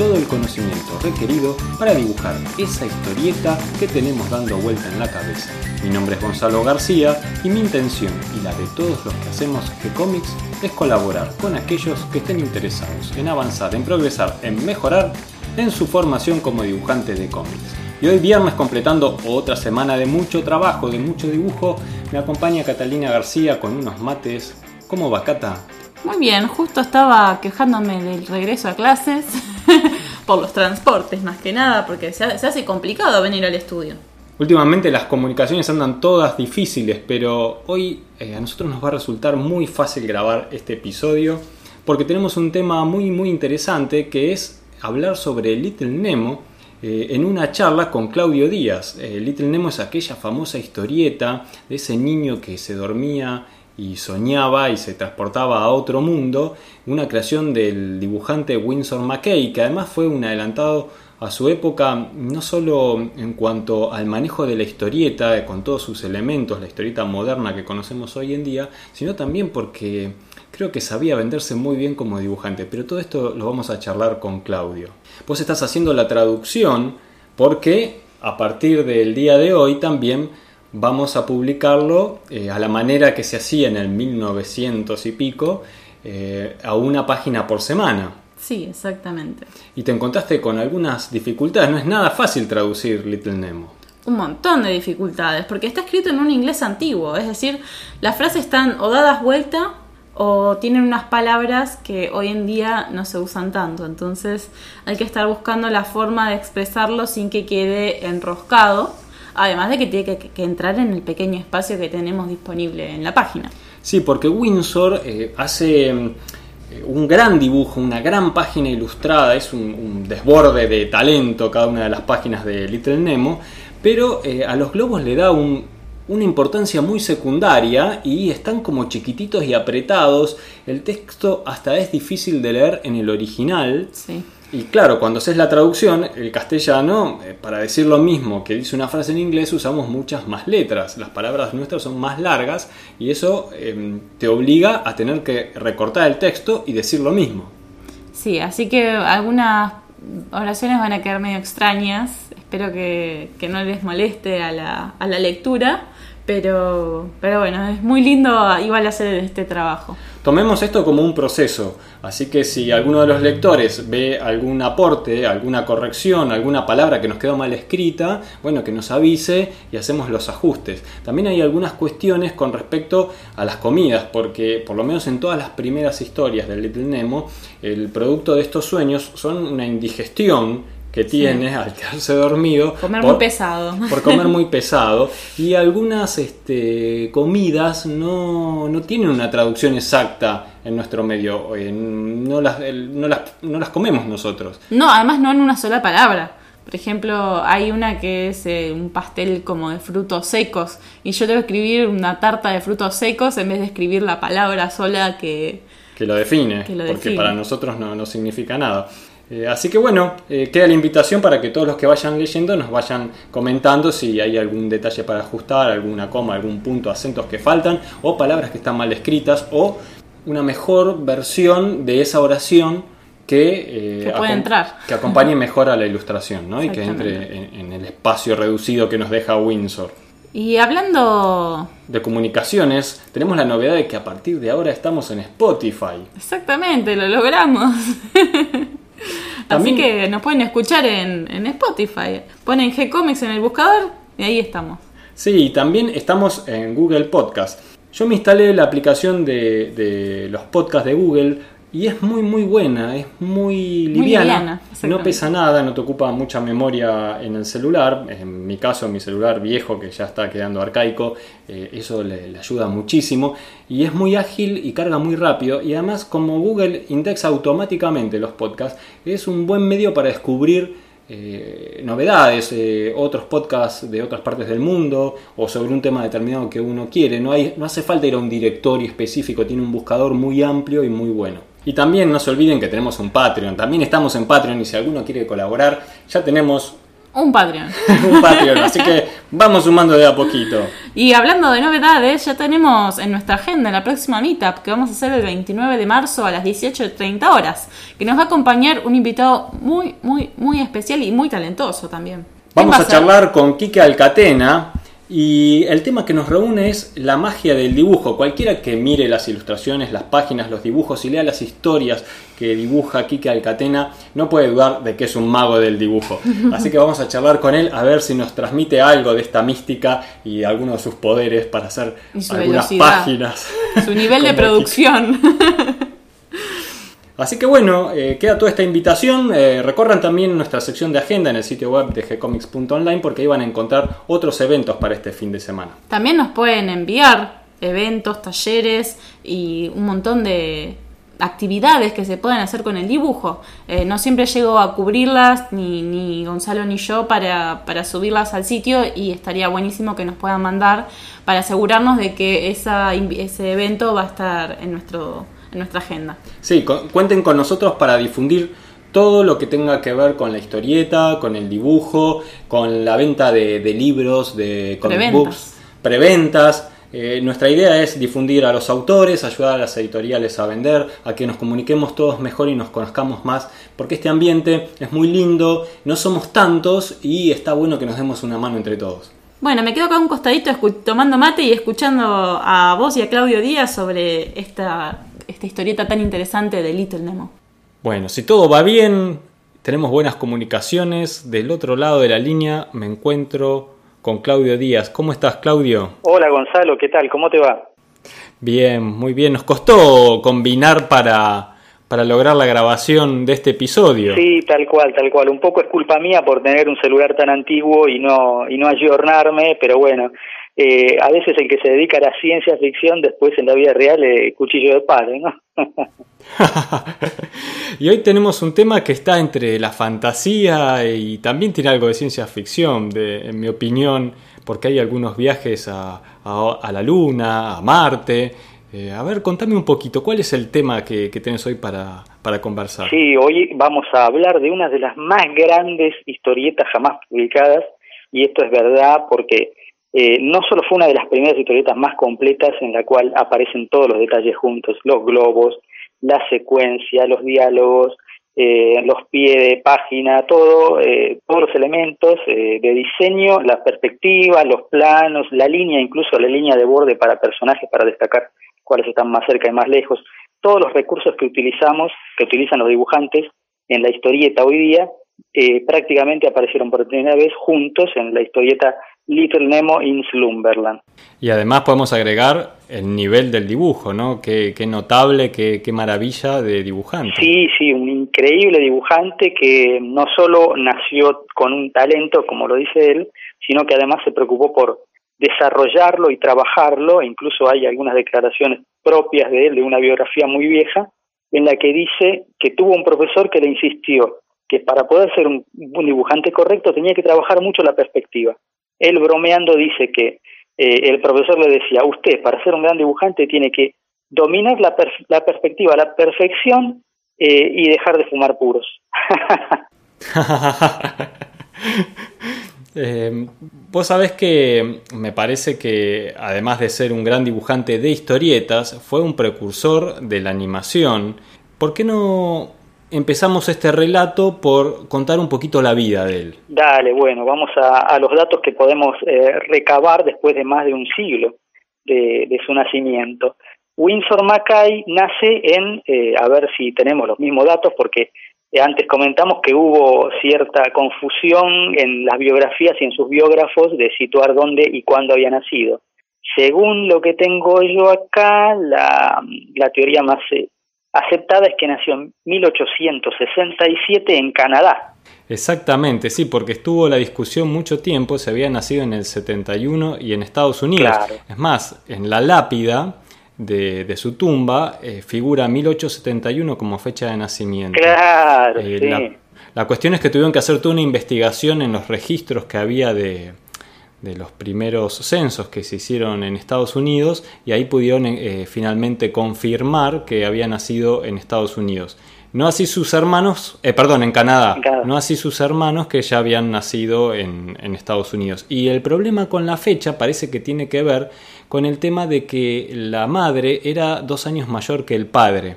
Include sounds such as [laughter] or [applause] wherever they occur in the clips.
todo el conocimiento requerido para dibujar esa historieta que tenemos dando vuelta en la cabeza. Mi nombre es Gonzalo García y mi intención y la de todos los que hacemos G-Comics es colaborar con aquellos que estén interesados en avanzar, en progresar, en mejorar en su formación como dibujante de cómics. Y hoy viernes completando otra semana de mucho trabajo, de mucho dibujo, me acompaña Catalina García con unos mates. ¿Cómo va, Cata? Muy bien, justo estaba quejándome del regreso a clases [laughs] por los transportes más que nada, porque se hace complicado venir al estudio. Últimamente las comunicaciones andan todas difíciles, pero hoy eh, a nosotros nos va a resultar muy fácil grabar este episodio porque tenemos un tema muy muy interesante que es hablar sobre Little Nemo eh, en una charla con Claudio Díaz. Eh, Little Nemo es aquella famosa historieta de ese niño que se dormía y soñaba y se transportaba a otro mundo, una creación del dibujante Winsor McKay, que además fue un adelantado a su época, no solo en cuanto al manejo de la historieta, con todos sus elementos, la historieta moderna que conocemos hoy en día, sino también porque creo que sabía venderse muy bien como dibujante. Pero todo esto lo vamos a charlar con Claudio. Vos estás haciendo la traducción porque a partir del día de hoy también vamos a publicarlo eh, a la manera que se hacía en el 1900 y pico, eh, a una página por semana. Sí, exactamente. Y te encontraste con algunas dificultades. No es nada fácil traducir Little Nemo. Un montón de dificultades, porque está escrito en un inglés antiguo, es decir, las frases están o dadas vuelta o tienen unas palabras que hoy en día no se usan tanto. Entonces hay que estar buscando la forma de expresarlo sin que quede enroscado Además de que tiene que, entrar en el pequeño espacio que tenemos disponible en la página. Sí, porque Windsor eh, hace eh, un gran dibujo, una gran página ilustrada, es un, desborde de talento cada una de las páginas de Little Nemo, pero eh, a los globos le da una importancia muy secundaria y están como chiquititos y apretados. El texto hasta es difícil de leer en el original. Sí. Y claro, cuando haces la traducción, el castellano, eh, para decir lo mismo que dice una frase en inglés, usamos muchas más letras. Las palabras nuestras son más largas y eso em, te obliga a tener que recortar el texto y decir lo mismo. Sí, así que algunas oraciones van a quedar medio extrañas. Espero que, no les moleste a la, a la lectura. Pero, pero bueno, es muy lindo igual hacer este trabajo. Tomemos esto como un proceso, así que si alguno de los lectores ve algún aporte, alguna corrección, alguna palabra que nos quedó mal escrita, bueno, que nos avise y hacemos los ajustes. También hay algunas cuestiones con respecto a las comidas, porque por lo menos en todas las primeras historias del Little Nemo, el producto de estos sueños son una indigestión que tiene al quedarse dormido. Comer muy pesado. Por comer muy [laughs] pesado. Y algunas este, comidas no, no, tienen una traducción exacta en nuestro medio. No las, no, las, no las comemos nosotros. No, además no en una sola palabra. Por ejemplo, hay una que es eh, un pastel como de frutos secos y yo que escribir una tarta de frutos secos en vez de escribir la palabra sola que... Que lo define, porque para nosotros no, no significa nada. Eh, así que bueno, eh, queda la invitación para que todos los que vayan leyendo nos vayan comentando si hay algún detalle para ajustar, alguna coma, algún punto, acentos que faltan, o palabras que están mal escritas, o una mejor versión de esa oración que, eh, entrar. que acompañe mejor a la ilustración ¿no? y que entre en, el espacio reducido que nos deja Windsor. Y hablando de comunicaciones, tenemos la novedad de que a partir de ahora estamos en Spotify. Exactamente, lo logramos. [laughs] Así que nos pueden escuchar en, Spotify. Ponen G-Comics en el buscador y ahí estamos. Sí, también estamos en Google Podcast. Yo me instalé la aplicación de, de los podcasts de Google y es muy muy buena, es muy liviana, no pesa nada, no te ocupa mucha memoria en el celular, en mi caso mi celular viejo que ya está quedando arcaico, eh, eso le, ayuda muchísimo y es muy ágil y carga muy rápido y además como Google indexa automáticamente los podcasts, es un buen medio para descubrir eh, novedades, eh, otros podcasts de otras partes del mundo o sobre un tema determinado que uno quiere. No, hay, no hace falta ir a un directorio específico, tiene un buscador muy amplio y muy bueno. Y también no se olviden que tenemos un Patreon, también estamos en Patreon y si alguno quiere colaborar, ya tenemos un Patreon. [laughs] un Patreon, así que vamos sumando de a poquito. Y hablando de novedades, ya tenemos en nuestra agenda la próxima meetup que vamos a hacer el 29 de marzo a las 18.30 horas, que nos va a acompañar un invitado muy, muy, muy especial y muy talentoso también. Vamos a, a charlar con Kike Alcatena, y el tema que nos reúne es la magia del dibujo. Cualquiera que mire las ilustraciones, las páginas, los dibujos y lea las historias que dibuja Kike Alcatena, no puede dudar de que es un mago del dibujo. [laughs] Así que vamos a charlar con él a ver si nos transmite algo de esta mística y algunos de sus poderes para hacer algunas páginas. Su nivel [laughs] de producción. [laughs] Así que bueno, eh, queda toda esta invitación. Eh, recorran también nuestra sección de agenda en el sitio web de gcomics.online porque ahí van a encontrar otros eventos para este fin de semana. También nos pueden enviar eventos, talleres y un montón de actividades que se pueden hacer con el dibujo. Eh, no siempre llego a cubrirlas, ni, ni Gonzalo ni yo, para, para, subirlas al sitio y estaría buenísimo que nos puedan mandar para asegurarnos de que esa, ese evento va a estar en nuestro en nuestra agenda. Sí, cuenten con nosotros para difundir todo lo que tenga que ver con la historieta, con el dibujo, con la venta de, libros, de comic books, preventas. Eh, nuestra idea es difundir a los autores, ayudar a las editoriales a vender, a que nos comuniquemos todos mejor y nos conozcamos más, porque este ambiente es muy lindo, no somos tantos y está bueno que nos demos una mano entre todos. Bueno, me quedo acá un costadito tomando mate y escuchando a vos y a Claudio Díaz sobre esta esta historieta tan interesante de Little Nemo. Bueno, si todo va bien, tenemos buenas comunicaciones. Del otro lado de la línea me encuentro con Claudio Díaz. ¿Cómo estás, Claudio? Hola, Gonzalo, ¿qué tal? ¿Cómo te va? Bien, muy bien. Nos costó combinar para, para lograr la grabación de este episodio. Sí, tal cual, tal cual. Un poco es culpa mía por tener un celular tan antiguo y no, y no ayornarme, pero bueno, eh, a veces el que se dedica a la ciencia ficción después en la vida real es cuchillo de palo, ¿no? [laughs] y hoy tenemos un tema que está entre la fantasía y también tiene algo de ciencia ficción, de, en mi opinión, porque hay algunos viajes a, a, la Luna, a Marte. Eh, a ver, contame un poquito, ¿cuál es el tema que, que tenés hoy para, para conversar? Sí, hoy vamos a hablar de una de las más grandes historietas jamás publicadas, y esto es verdad porque eh, no solo fue una de las primeras historietas más completas en la cual aparecen todos los detalles juntos, los globos, la secuencia, los diálogos, eh, los pies de página, todo, eh, todos los elementos de diseño, la perspectiva, los planos, la línea, incluso la línea de borde para personajes para destacar cuáles están más cerca y más lejos, todos los recursos que utilizamos, que utilizan los dibujantes en la historieta hoy día, prácticamente aparecieron por primera vez juntos en la historieta Little Nemo in Slumberland. Y además podemos agregar el nivel del dibujo, ¿no? Qué, qué notable, qué, qué, maravilla de dibujante. Sí, sí, un increíble dibujante que no solo nació con un talento, como lo dice él, sino que además se preocupó por desarrollarlo y trabajarlo, incluso hay algunas declaraciones propias de él, de una biografía muy vieja, en la que dice que tuvo un profesor que le insistió que para poder ser un dibujante correcto tenía que trabajar mucho la perspectiva él bromeando dice que eh, el profesor le decía, usted para ser un gran dibujante tiene que dominar la, perspectiva, la perfección eh, y dejar de fumar puros. [laughs] eh, vos sabés que me parece que además de ser un gran dibujante de historietas, fue un precursor de la animación. ¿Por qué no empezamos este relato por contar un poquito la vida de él. Dale, bueno, vamos a, los datos que podemos eh, recabar después de más de un siglo de, su nacimiento. Windsor Mackay nace en, eh, a ver si tenemos los mismos datos, porque antes comentamos que hubo cierta confusión en las biografías y en sus biógrafos de situar dónde y cuándo había nacido. Según lo que tengo yo acá, la, teoría más eh, aceptada es que nació en 1867 en Canadá. Exactamente, sí, porque estuvo la discusión mucho tiempo, se había nacido en el 71 y en Estados Unidos. Es más, en la lápida de, su tumba eh, figura 1871 como fecha de nacimiento. Claro, eh, La cuestión es que tuvieron que hacer toda una investigación en los registros que había de, de los primeros censos que se hicieron en Estados Unidos y ahí pudieron eh, finalmente confirmar que había nacido en Estados Unidos. No así sus hermanos, eh, perdón, en Canadá, no así sus hermanos que ya habían nacido en, en, Estados Unidos. Y el problema con la fecha parece que tiene que ver con el tema de que la madre era dos años mayor que el padre.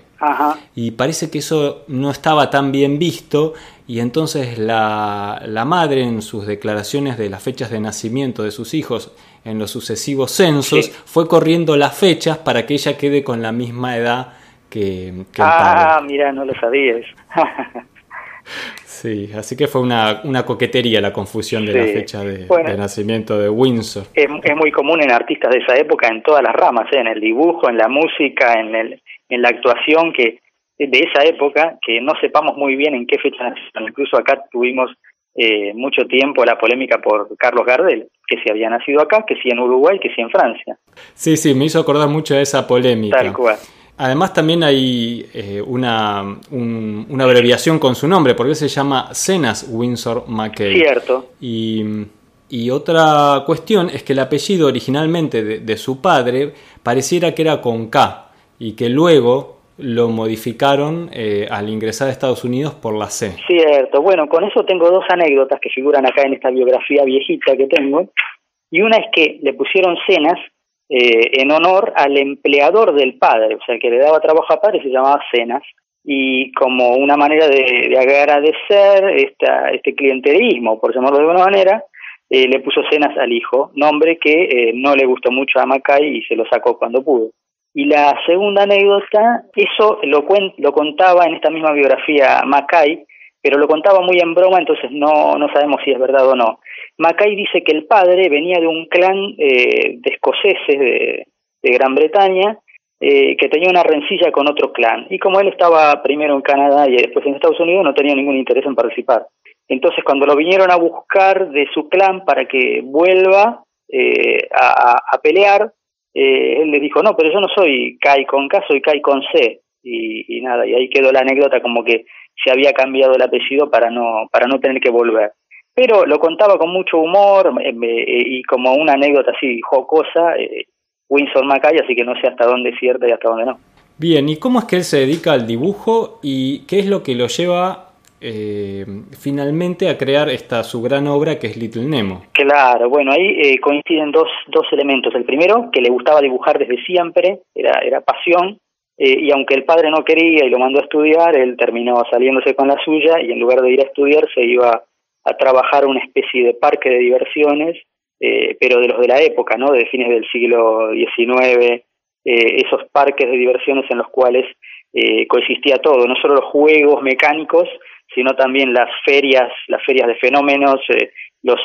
Y parece que eso no estaba tan bien visto y entonces la, la, madre en sus declaraciones de las fechas de nacimiento de sus hijos en los sucesivos censos fue corriendo las fechas para que ella quede con la misma edad que, el padre. Ah, mira, no lo sabías. [laughs] Sí, así que fue una, una coquetería la confusión de la fecha de, nacimiento de Windsor. Es, es, muy común en artistas de esa época, en todas las ramas, ¿eh? en el dibujo, en la música, en, el, en la actuación, que de esa época, que no sepamos muy bien en qué fecha. Incluso acá tuvimos eh, mucho tiempo la polémica por Carlos Gardel, que si había nacido acá, que si en Uruguay, que si en Francia. Sí, sí, me hizo acordar mucho de esa polémica. Tal cual. Además también hay eh, una, una abreviación con su nombre, porque se llama Cenas Windsor McKay. Cierto. Y, y, otra cuestión es que el apellido originalmente de, su padre pareciera que era con K y que luego lo modificaron eh, al ingresar a Estados Unidos por la C. Cierto. Bueno, con eso tengo dos anécdotas que figuran acá en esta biografía viejita que tengo. Y una es que le pusieron Cenas eh, en honor al empleador del padre, o sea, que le daba trabajo a padre, se llamaba Cenas, y como una manera de, agradecer este clientelismo, por llamarlo de alguna manera, eh, le puso Cenas al hijo, nombre que eh, no le gustó mucho a Macay y se lo sacó cuando pudo. Y la segunda anécdota, eso lo, lo contaba en esta misma biografía Macay, pero lo contaba muy en broma, entonces no, no sabemos si es verdad o no. Mackay dice que el padre venía de un clan eh, de escoceses de, Gran Bretaña eh, que tenía una rencilla con otro clan. Y como él estaba primero en Canadá y después en Estados Unidos, no tenía ningún interés en participar. Entonces, cuando lo vinieron a buscar de su clan para que vuelva eh, a, pelear, él le dijo, no, pero yo no soy Kai con K, soy Kai con C. Y, nada, y ahí quedó la anécdota como que se había cambiado el apellido para no, para no tener que volver. Pero lo contaba con mucho humor eh, eh, y como una anécdota así jocosa, eh, Winsor Mackay, así que no sé hasta dónde es cierta y hasta dónde no. Bien, ¿y cómo es que él se dedica al dibujo y qué es lo que lo lleva finalmente a crear esta su gran obra que es Little Nemo? Claro, bueno, ahí coinciden dos, dos elementos. El primero, que le gustaba dibujar desde siempre, era, era pasión, eh, y aunque el padre no quería y lo mandó a estudiar, él terminó saliéndose con la suya y en lugar de ir a estudiar se iba a trabajar una especie de parque de diversiones, eh, pero de los de la época, ¿no? De fines del siglo XIX, eh, esos parques de diversiones en los cuales coexistía todo, no solo los juegos mecánicos, sino también las ferias, las ferias de fenómenos, los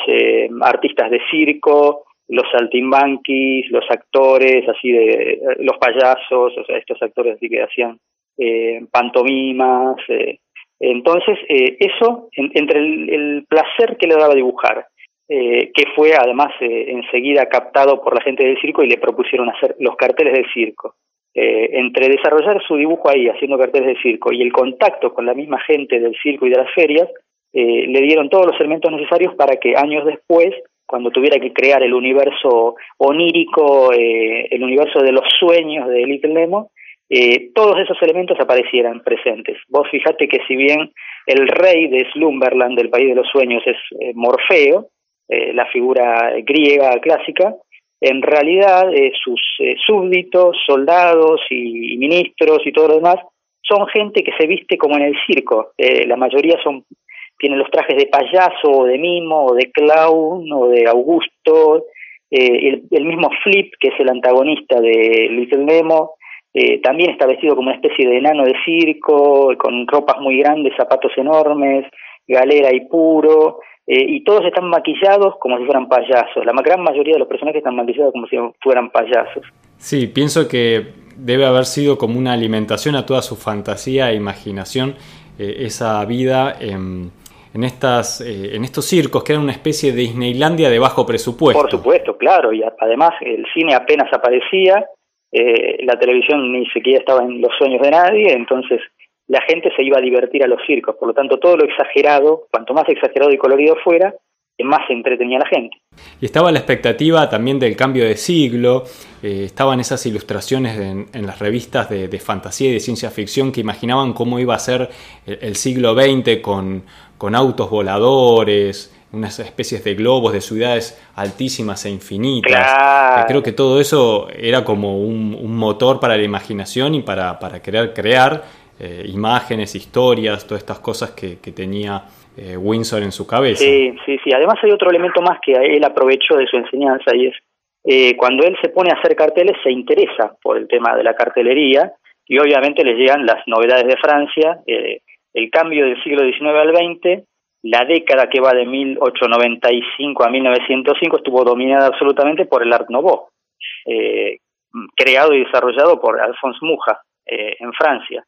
artistas de circo, los saltimbanquis, los actores, así de los payasos, o sea, estos actores así que hacían eh, pantomimas. Eh. Entonces, eh, eso, entre el, placer que le daba dibujar, que fue además enseguida captado por la gente del circo y le propusieron hacer los carteles del circo. Entre desarrollar su dibujo ahí, haciendo carteles de circo, y el contacto con la misma gente del circo y de las ferias, le dieron todos los elementos necesarios para que años después cuando tuviera que crear el universo onírico, eh, el universo de los sueños de Little Nemo, eh, todos esos elementos aparecieran presentes. Vos fijate que si bien el rey de Slumberland, del país de los sueños, es eh, Morfeo, la figura griega clásica, en realidad sus súbditos, soldados y, ministros y todo lo demás son gente que se viste como en el circo. la mayoría son tiene los trajes de payaso o de mimo o de clown o de Augusto, eh, el, mismo Flip, que es el antagonista de Little Nemo, eh, también está vestido como una especie de enano de circo, con ropas muy grandes, zapatos enormes, galera y puro, eh, y todos están maquillados como si fueran payasos. La gran mayoría de los personajes están maquillados como si fueran payasos. Sí, pienso que debe haber sido como una alimentación a toda su fantasía e imaginación esa vida en en, estas, eh, en estos circos que eran una especie de Disneylandia de bajo presupuesto. Por supuesto, claro, y además el cine apenas aparecía, eh, la televisión ni siquiera estaba en los sueños de nadie, entonces la gente se iba a divertir a los circos. Por lo tanto, todo lo exagerado, cuanto más exagerado y colorido fuera, más se entretenía la gente. Y estaba la expectativa también del cambio de siglo, eh, estaban esas ilustraciones en, las revistas de, fantasía y de ciencia ficción que imaginaban cómo iba a ser el, siglo XX con, con, autos voladores, unas especies de globos, de ciudades altísimas e infinitas. Claro. creo que todo eso era como un, motor para la imaginación y para, para querer crear eh, imágenes, historias, todas estas cosas que, tenía eh, Windsor en su cabeza. Sí, sí, sí. Además hay otro elemento más que él aprovechó de su enseñanza y es eh, cuando él se pone a hacer carteles se interesa por el tema de la cartelería y obviamente le llegan las novedades de Francia, eh, el cambio del siglo XIX al XX, la década que va de 1895 a 1905 estuvo dominada absolutamente por el Art Nouveau, creado y desarrollado por Alphonse Mucha en Francia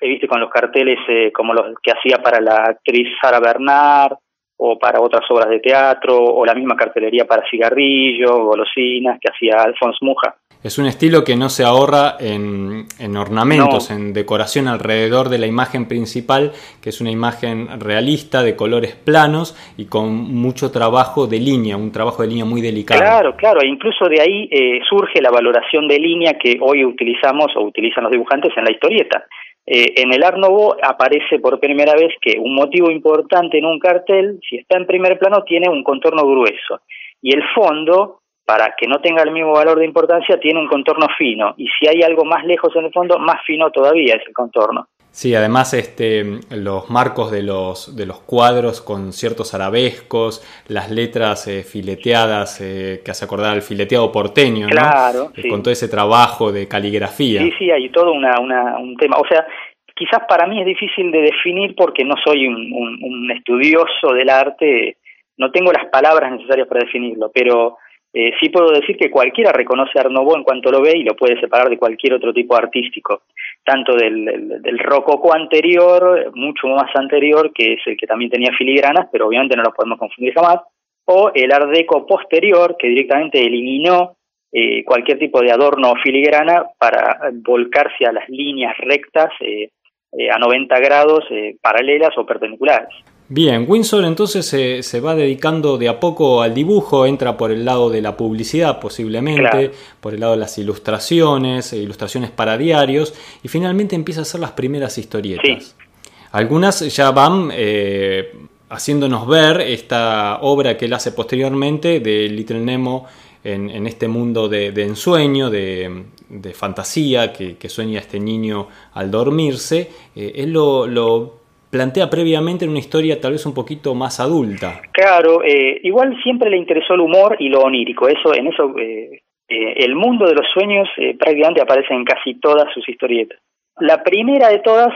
viste con los carteles eh, como los que hacía para la actriz Sara Bernard o para otras obras de teatro o la misma cartelería para cigarrillos, golosinas que hacía Alphonse Muja. Es un estilo que no se ahorra en, en ornamentos, en decoración alrededor de la imagen principal, que es una imagen realista de colores planos y con mucho trabajo de línea, un trabajo de línea muy delicado. Claro, claro, e incluso de ahí eh, surge la valoración de línea que hoy utilizamos o utilizan los dibujantes en la historieta. Eh, en el Art aparece por primera vez que un motivo importante en un cartel, si está en primer plano, tiene un contorno grueso. Y el fondo, para que no tenga el mismo valor de importancia, tiene un contorno fino. Y si hay algo más lejos en el fondo, más fino todavía es el contorno. Sí, además este, los marcos de los, de los cuadros con ciertos arabescos, las letras eh, fileteadas, eh, que hace acordar al fileteado porteño, claro, ¿no? Con todo ese trabajo de caligrafía. Sí, sí, hay todo una, un tema. O sea, quizás para mí es difícil de definir porque no soy un, un estudioso del arte, no tengo las palabras necesarias para definirlo, pero eh, sí puedo decir que cualquiera reconoce a en cuanto lo ve y lo puede separar de cualquier otro tipo artístico, tanto del, del, rococó anterior, mucho más anterior, que es el que también tenía filigranas, pero obviamente no lo podemos confundir jamás, o el Art Deco posterior, que directamente eliminó eh, cualquier tipo de adorno o filigrana para volcarse a las líneas rectas eh, a 90 grados paralelas o perpendiculares. Bien, Windsor entonces se, va dedicando de a poco al dibujo, entra por el lado de la publicidad posiblemente, por el lado de las ilustraciones, e ilustraciones para diarios, y finalmente empieza a hacer las primeras historietas. Algunas ya van eh, haciéndonos ver esta obra que él hace posteriormente de Little Nemo en, este mundo de, ensueño, de, fantasía que, sueña este niño al dormirse. Eh, él lo, lo plantea previamente en una historia tal vez un poquito más adulta. Claro, eh, igual siempre le interesó el humor y lo onírico. Eso, en eso, eh, eh, el mundo de los sueños prácticamente aparece en casi todas sus historietas. La primera de todas,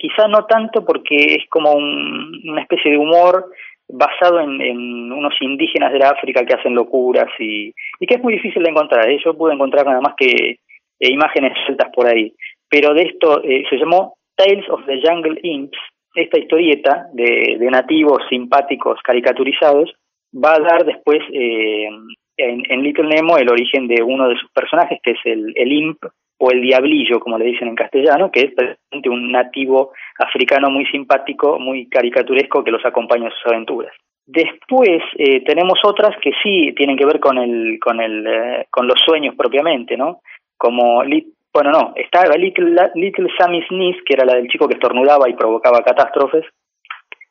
quizá no tanto porque es como una especie de humor basado en, unos indígenas de África que hacen locuras y, que es muy difícil de encontrar. Yo pude encontrar nada más que imágenes sueltas por ahí. Pero de esto se llamó Tales of the Jungle Imps esta historieta de, nativos simpáticos caricaturizados va a dar después eh, en, Little Nemo el origen de uno de sus personajes, que es el, el imp o el diablillo, como le dicen en castellano, que es un nativo africano muy simpático, muy caricaturesco que los acompaña en sus aventuras. Después eh, tenemos otras que sí tienen que ver con el, con el, eh, con los sueños propiamente, ¿no? Como bueno, no, estaba Little, Little Sammy Sneeze, que era la del chico que estornudaba y provocaba catástrofes.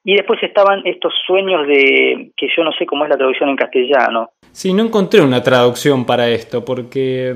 Y después estaban estos sueños de, que yo no sé cómo es la traducción en castellano. Sí, no encontré una traducción para esto, porque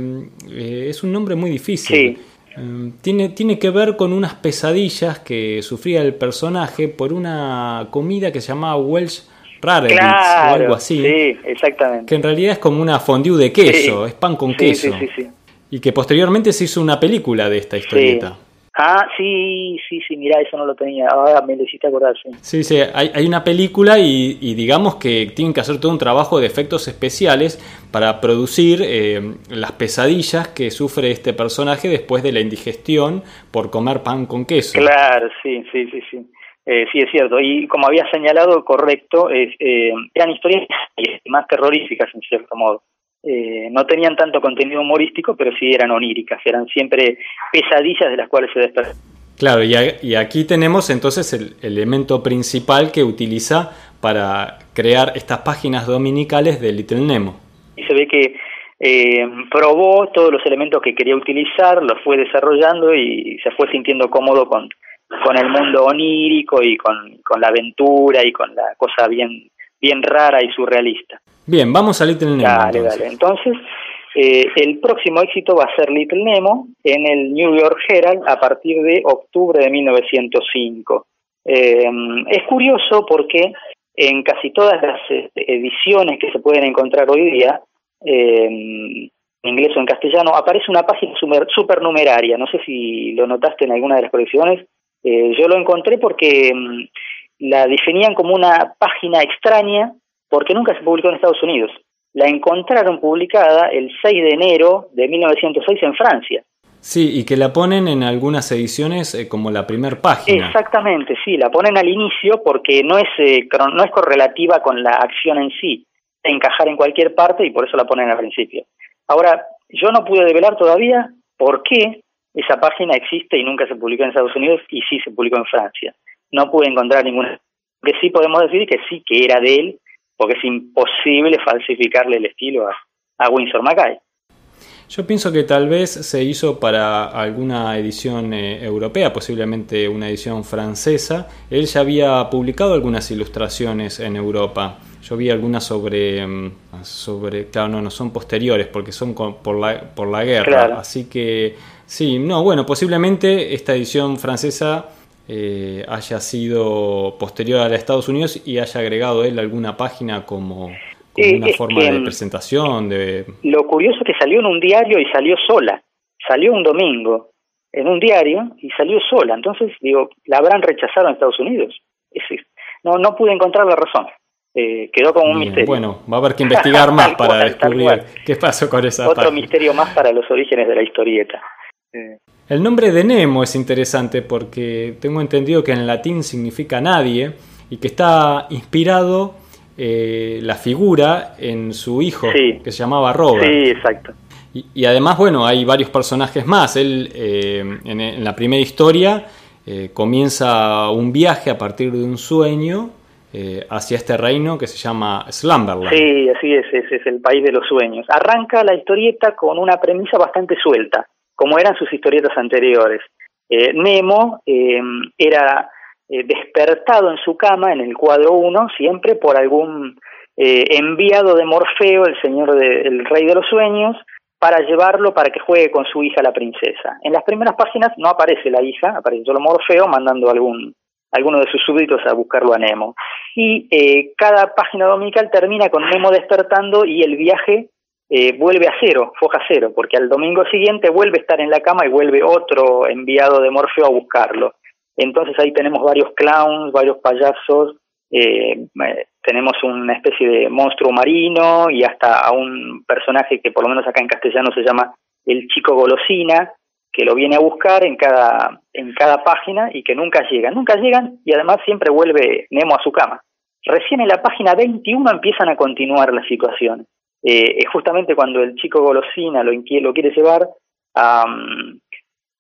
eh, es un nombre muy difícil. Sí. Eh, tiene, tiene que ver con unas pesadillas que sufría el personaje por una comida que se llamaba Welsh Rarebits o algo así. Sí, exactamente. Que en realidad es como una fondue de queso, es pan con queso. Sí, sí, sí. Y que posteriormente se hizo una película de esta historieta. Ah, sí, sí, sí, mira, eso no lo tenía. Ahora me necesité acordar, sí. Sí, sí, hay, hay una película y, digamos que tienen que hacer todo un trabajo de efectos especiales para producir eh, las pesadillas que sufre este personaje después de la indigestión por comer pan con queso. Claro, sí, sí, sí, sí. Eh, sí, es cierto. Y como había señalado, correcto, eh, eran historias más terroríficas en cierto modo. Eh, no tenían tanto contenido humorístico, pero sí eran oníricas, eran siempre pesadillas de las cuales se despertaban. Claro, y, aquí tenemos entonces el elemento principal que utiliza para crear estas páginas dominicales de Little Nemo. Y se ve que eh, probó todos los elementos que quería utilizar, los fue desarrollando y se fue sintiendo cómodo con, con el mundo onírico y con, con la aventura y con la cosa bien, bien rara y surrealista. Bien, vamos a Little Nemo. Dale, dale. Entonces, eh, el próximo éxito va a ser Little Nemo en el New York Herald a partir de octubre de 1905. Eh, es curioso porque en casi todas las eh, ediciones que se pueden encontrar hoy día, en inglés o en castellano, aparece una página supernumeraria. No sé si lo notaste en alguna de las colecciones. yo lo encontré porque mm, la definían como una página extraña porque nunca se publicó en Estados Unidos la encontraron publicada el 6 de enero de 1906 en Francia. Sí, y que la ponen en algunas ediciones eh, como la primer página. Exactamente, sí, la ponen al inicio porque no es, eh, no es correlativa con la acción en sí, encajar en cualquier parte y por eso la ponen al principio. Ahora, yo no pude develar todavía por qué esa página existe y nunca se publicó en Estados Unidos y sí se publicó en Francia. No pude encontrar ninguna. Que sí podemos decir que sí, que era de él porque es imposible falsificarle el estilo a, a Winsor Mackay. Yo pienso que tal vez se hizo para alguna edición eh, europea, posiblemente una edición francesa. Él ya había publicado algunas ilustraciones en Europa. Yo vi algunas sobre, mm, sobre claro, no, no son posteriores porque son por, la, por la guerra. Así que sí, no, bueno, posiblemente esta edición francesa eh, haya sido posterior a Estados Unidos y haya agregado él alguna página como, eh, una forma de presentación. De... Lo curioso es que salió en un diario y salió sola. Salió un domingo en un diario y salió sola. Entonces, digo, la habrán rechazado en Estados Unidos. no, no pude encontrar la razón. Eh, quedó como un misterio. Bueno, va a haber que [laughs] investigar más para descubrir qué pasó con esa Otro misterio más para los orígenes de la historieta. El nombre de Nemo es interesante porque tengo entendido que en latín significa nadie y que está inspirado eh, la figura en su hijo que se llamaba Robert. Sí, exacto. Y, además, bueno, hay varios personajes más. Él eh, en, la primera historia eh, comienza un viaje a partir de un sueño hacia este reino que se llama Slumberland. Sí, así es, ese es el país de los sueños. Arranca la historieta con una premisa bastante suelta como eran sus historietas anteriores. Eh, Nemo eh, era eh, despertado en su cama, en el cuadro 1, siempre por algún enviado de Morfeo, el señor del rey de los sueños, para llevarlo para que juegue con su hija la princesa. En las primeras páginas no aparece la hija, aparece solo Morfeo mandando algún alguno de sus súbditos a buscarlo a Nemo. Y cada página dominical termina con Nemo despertando y el viaje eh, vuelve a cero, foja cero, porque al domingo siguiente vuelve a estar en la cama y vuelve otro enviado de Morfeo a buscarlo. Entonces ahí tenemos varios clowns, varios payasos, eh, tenemos una especie de monstruo marino y hasta a un personaje que por lo menos acá en castellano se llama el chico golosina, que lo viene a buscar en cada, en cada página y que nunca llegan. Nunca llegan y además siempre vuelve Nemo a su cama. Recién en la página 21 empiezan a continuar las situaciones eh, es justamente cuando el chico golosina lo, lo quiere llevar a,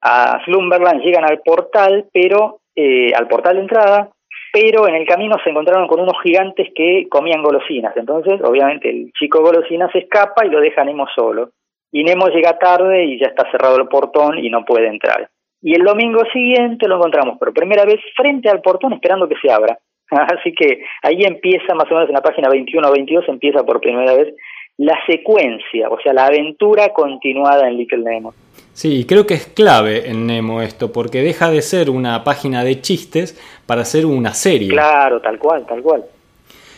a Slumberland, llegan al portal, pero eh, al portal de entrada, pero en el camino se encontraron con unos gigantes que comían golosinas. Entonces, obviamente, el chico golosina se escapa y lo deja Nemo solo. Y Nemo llega tarde y ya está cerrado el portón y no puede entrar. Y el domingo siguiente lo encontramos por primera vez frente al portón esperando que se abra. [laughs] Así que ahí empieza, más o menos en la página 21 o 22, empieza por primera vez la secuencia, o sea, la aventura continuada en Little Nemo. Sí, creo que es clave en Nemo esto, porque deja de ser una página de chistes para ser una serie. Claro, tal cual, tal cual.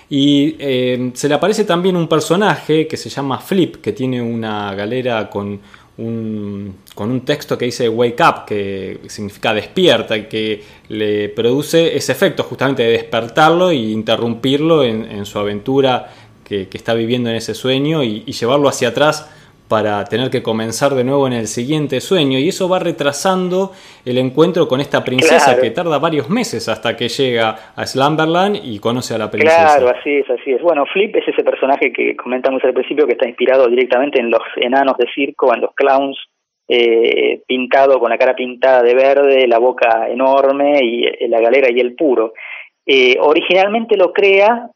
Y eh, se le aparece también un personaje que se llama Flip, que tiene una galera con un, con un texto que dice wake up, que significa despierta, y que le produce ese efecto justamente de despertarlo e interrumpirlo en, en su aventura que, está viviendo en ese sueño y, llevarlo hacia atrás para tener que comenzar de nuevo en el siguiente sueño y eso va retrasando el encuentro con esta princesa que tarda varios meses hasta que llega a Slumberland y conoce a la princesa. Claro, así es, así es. Bueno, Flip es ese personaje que comentamos al principio que está inspirado directamente en los enanos de circo, en los clowns eh, pintado con la cara pintada de verde, la boca enorme y eh, la galera y el puro. Eh, originalmente lo crea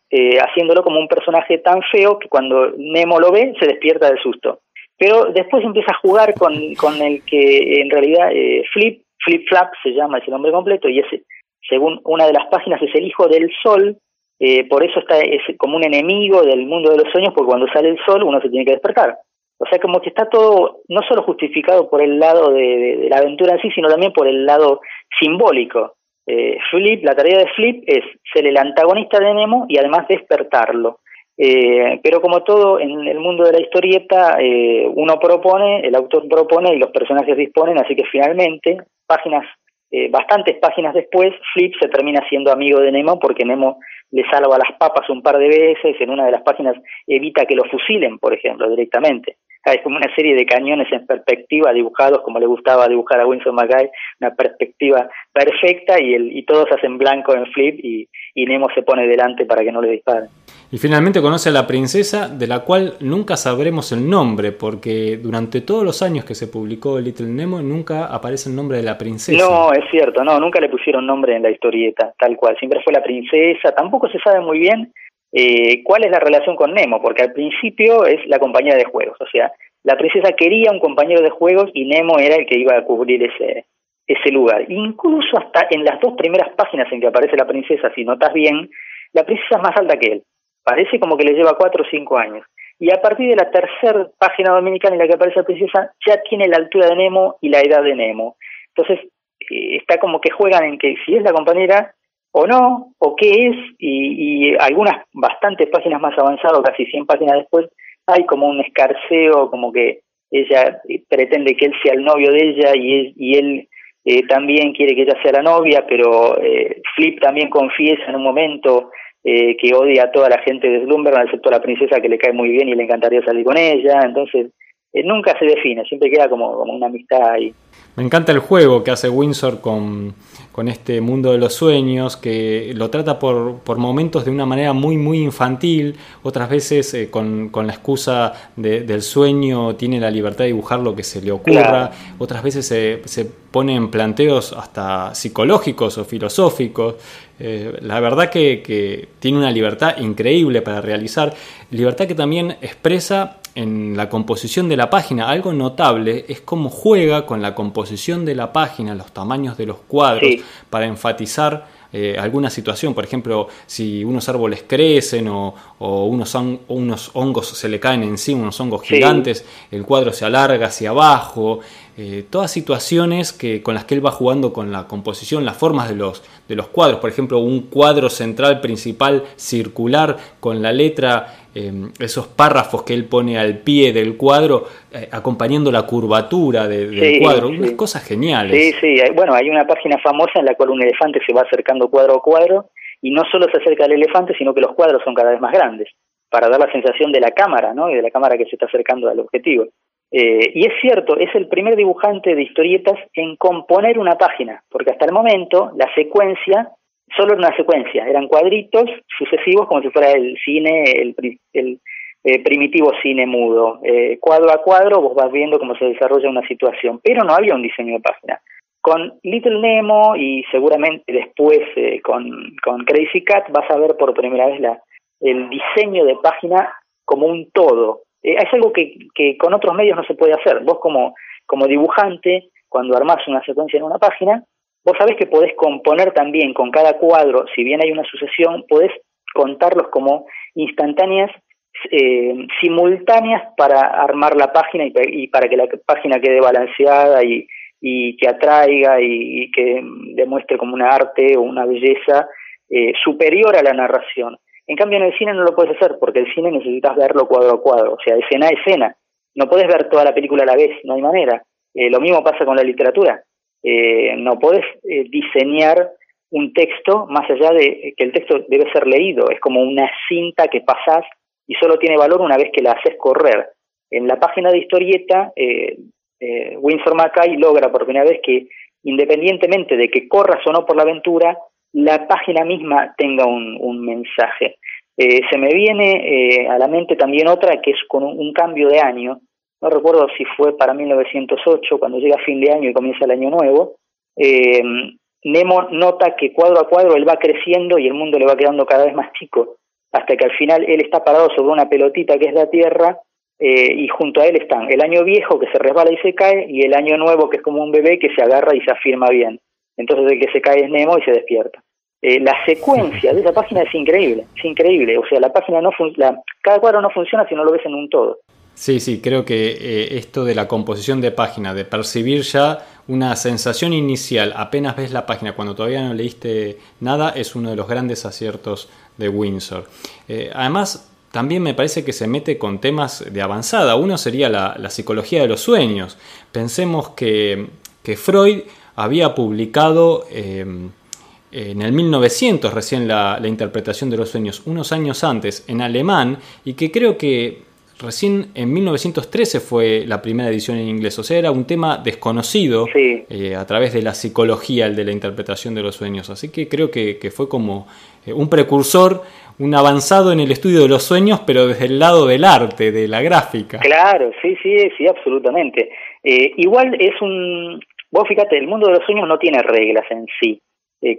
haciéndolo como un personaje tan feo que cuando Nemo lo ve se despierta de susto. Pero después empieza a jugar con, el que en realidad Flip, Flip Flap se llama ese nombre completo y ese, según una de las páginas es el hijo del sol, por eso está es como un enemigo del mundo de los sueños porque cuando sale el sol uno se tiene que despertar. O sea, como que está todo no solo justificado por el lado de, la aventura en sí, sino también por el lado simbólico. Eh, Flip, la tarea de Flip es ser el antagonista de Nemo y además despertarlo. Eh, pero como todo en el mundo de la historieta, eh, uno propone, el autor propone y los personajes disponen, así que finalmente, páginas, eh, bastantes páginas después, Flip se termina siendo amigo de Nemo porque Nemo le salva las papas un par de veces, en una de las páginas evita que lo fusilen, por ejemplo, directamente. Es como una serie de cañones en perspectiva dibujados como le gustaba dibujar a Winsor McGuire, una perspectiva perfecta y, el, y todos hacen blanco en flip y, y Nemo se pone delante para que no le disparen. Y finalmente conoce a la princesa, de la cual nunca sabremos el nombre, porque durante todos los años que se publicó Little Nemo nunca aparece el nombre de la princesa. No, es cierto, no, nunca le pusieron nombre en la historieta, tal cual. Siempre fue la princesa, tampoco se sabe muy bien eh, cuál es la relación con Nemo, porque al principio es la compañía de juegos, o sea, la princesa quería un compañero de juegos y Nemo era el que iba a cubrir ese, ese lugar. Incluso hasta en las dos primeras páginas en que aparece la princesa, si notas bien, la princesa es más alta que él. Parece como que le lleva cuatro o cinco años. Y a partir de la tercera página dominicana en la que aparece la princesa, ya tiene la altura de Nemo y la edad de Nemo. Entonces, eh, está como que juegan en que si es la compañera, o no, o qué es, y, y algunas bastantes páginas más avanzadas, casi 100 páginas después, hay como un escarceo, como que ella pretende que él sea el novio de ella y, él eh, también quiere que ella sea la novia, pero eh, Flip también confiesa en un momento eh, que odia a toda la gente de Slumberland, excepto a la princesa que le cae muy bien y le encantaría salir con ella, entonces nunca se define, siempre queda como, como una amistad ahí. Me encanta el juego que hace Windsor con, con este mundo de los sueños, que lo trata por, por momentos de una manera muy, muy infantil, otras veces eh, con, con, la excusa del sueño tiene la libertad de dibujar lo que se le ocurra, otras veces se, se ponen planteos hasta psicológicos o filosóficos. Eh, la verdad que, que tiene una libertad increíble para realizar, libertad que también expresa en la composición de la página, algo notable es cómo juega con la composición de la página, los tamaños de los cuadros, para enfatizar eh, alguna situación. Por ejemplo, si unos árboles crecen o, unos, unos, hongos se le caen encima, unos hongos gigantes, el cuadro se alarga hacia abajo. Eh, todas situaciones que, con las que él va jugando con la composición, las formas de los, de los cuadros. Por ejemplo, un cuadro central principal circular con la letra Em, esos párrafos que él pone al pie del cuadro, eh, acompañando la curvatura del cuadro, unas cosas geniales. Sí, sí, bueno, hay una página famosa en la cual un elefante se va acercando cuadro a cuadro y no solo se acerca al elefante, sino que los cuadros son cada vez más grandes, para dar la sensación de la cámara, ¿no? Y de la cámara que se está acercando al objetivo. Eh, y es cierto, es el primer dibujante de historietas en componer una página, porque hasta el momento la secuencia solo en una secuencia, eran cuadritos sucesivos como si fuera el cine, el, el eh, primitivo cine mudo. Eh, cuadro a cuadro vos vas viendo cómo se desarrolla una situación, pero no había un diseño de página. Con Little Nemo y seguramente después eh, con, con Crazy Cat vas a ver por primera vez la, el diseño de página como un todo. es algo que, que con otros medios no se puede hacer. Vos como, como dibujante, cuando armás una secuencia en una página, Vos sabés que podés componer también con cada cuadro, si bien hay una sucesión, podés contarlos como instantáneas, eh, simultáneas para armar la página y, para que la página quede balanceada y, que atraiga y, que demuestre como una arte o una belleza eh, superior a la narración. En cambio, en el cine no lo puedes hacer porque el cine necesitas verlo cuadro a cuadro, o sea, escena a escena. No puedes ver toda la película a la vez, no hay manera. Eh, lo mismo pasa con la literatura. Eh, no puedes eh, diseñar un texto más allá de que el texto debe ser leído, es como una cinta que pasas y solo tiene valor una vez que la haces correr. En la página de historieta, eh, eh, Winsor Mackay logra por primera vez que independientemente de que corras o no por la aventura, la página misma tenga un, un mensaje. se me viene a la mente también otra que es con un, cambio de año, no recuerdo si fue para 1908, cuando llega fin de año y comienza el año nuevo, eh, Nemo nota que cuadro a cuadro él va creciendo y el mundo le va quedando cada vez más chico, hasta que al final él está parado sobre una pelotita que es la Tierra eh, y junto a él están el año viejo que se resbala y se cae y el año nuevo que es como un bebé que se agarra y se afirma bien. Entonces el que se cae es Nemo y se despierta. Eh, la secuencia de esa página es increíble, es increíble. O sea, la página no funciona, cada cuadro no funciona si no lo ves en un todo. Sí, sí, creo que eh, esto de la composición de página, de percibir ya una sensación inicial apenas ves la página cuando todavía no leíste nada, es uno de los grandes aciertos de Windsor. además, también me parece que se mete con temas de avanzada. Uno sería la, psicología de los sueños. Pensemos que, Freud había publicado em, en el 1900 recién la, interpretación de los sueños, unos años antes en alemán, y que creo que recién en 1913 fue la primera edición en inglés. O sea, era un tema desconocido eh, a través de la psicología, el de la interpretación de los sueños. Así que creo que, que fue como eh, un precursor un avanzado en el estudio de los sueños, pero desde el lado del arte, de la gráfica. Claro, sí, sí, sí, absolutamente. Eh, igual es un... Vos fíjate, el mundo de los sueños no tiene reglas en sí.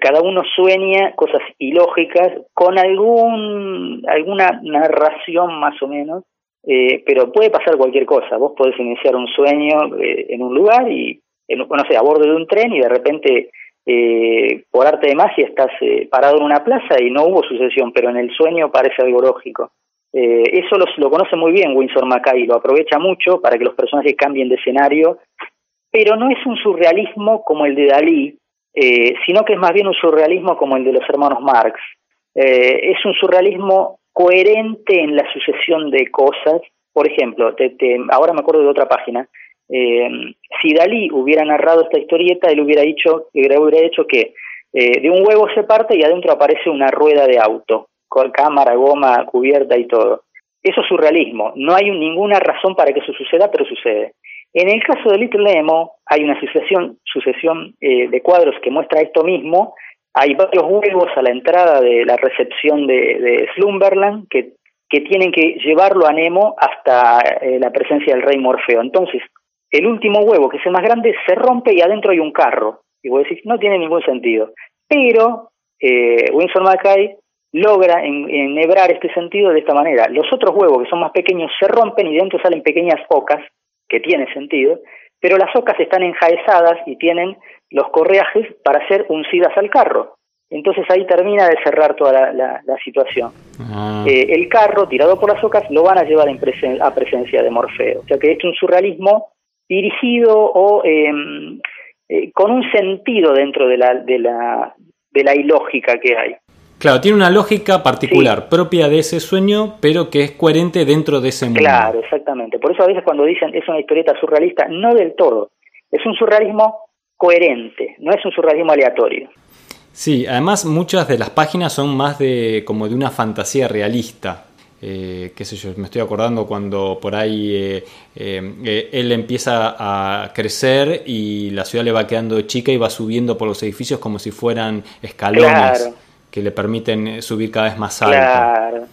Cada uno sueña cosas ilógicas con algún alguna narración más o menos, eh, pero puede pasar cualquier cosa. Vos podés iniciar un sueño en un lugar y, no sé, a bordo de un tren y de repente eh, por arte de magia estás eh, parado en una plaza y no hubo sucesión, pero en el sueño parece algo lógico. Eh, eso lo, conoce muy bien Winsor Mackay, lo aprovecha mucho para que los personajes cambien de escenario, pero no es un surrealismo como el de Dalí, eh, sino que es más bien un surrealismo como el de los hermanos Marx. es un surrealismo coherente en la sucesión de cosas. Por ejemplo, ahora me acuerdo de otra página, eh, si Dalí hubiera narrado esta historieta, él hubiera dicho, hubiera hecho que eh, de un huevo se parte y adentro aparece una rueda de auto, con cámara, goma, cubierta y todo. Eso es surrealismo. No hay ninguna razón para que eso suceda, pero sucede. En el caso de Little Nemo, hay una sucesión, sucesión eh, de cuadros que muestra esto mismo. Hay varios huevos a la entrada de la recepción de, Slumberland que, que tienen que llevarlo a Nemo hasta eh, la presencia del rey Morfeo. Entonces, el último huevo, que es el más grande, se rompe y adentro hay un carro. Y vos decís, no tiene ningún sentido. Pero eh, Winsor Mackay logra enhebrar este sentido de esta manera. Los otros huevos, que son más pequeños, se rompen y dentro salen pequeñas ocas, que tiene sentido, pero las ocas están enjaezadas y tienen los correajes para ser uncidas al carro. Entonces ahí termina de cerrar toda la, situación. Ah. Eh, el carro, tirado por las ocas, lo van a llevar a presencia de Morfeo. O sea que es un surrealismo dirigido o em, eh, con un sentido dentro de la, de, la, de la ilógica que hay. Claro, tiene una lógica particular, propia de ese sueño, pero que es coherente dentro de ese mundo. Claro, exactamente. Por eso a veces cuando dicen es una historieta surrealista, no del todo. Es un surrealismo coherente, no es un surrealismo aleatorio. Sí, además muchas de las páginas son más de como de una fantasía realista. Eh, qué sé yo, me estoy acordando cuando por ahí eh, eh, él empieza a crecer y la ciudad le va quedando chica y va subiendo por los edificios como si fueran escalones que le permiten subir cada vez más alto.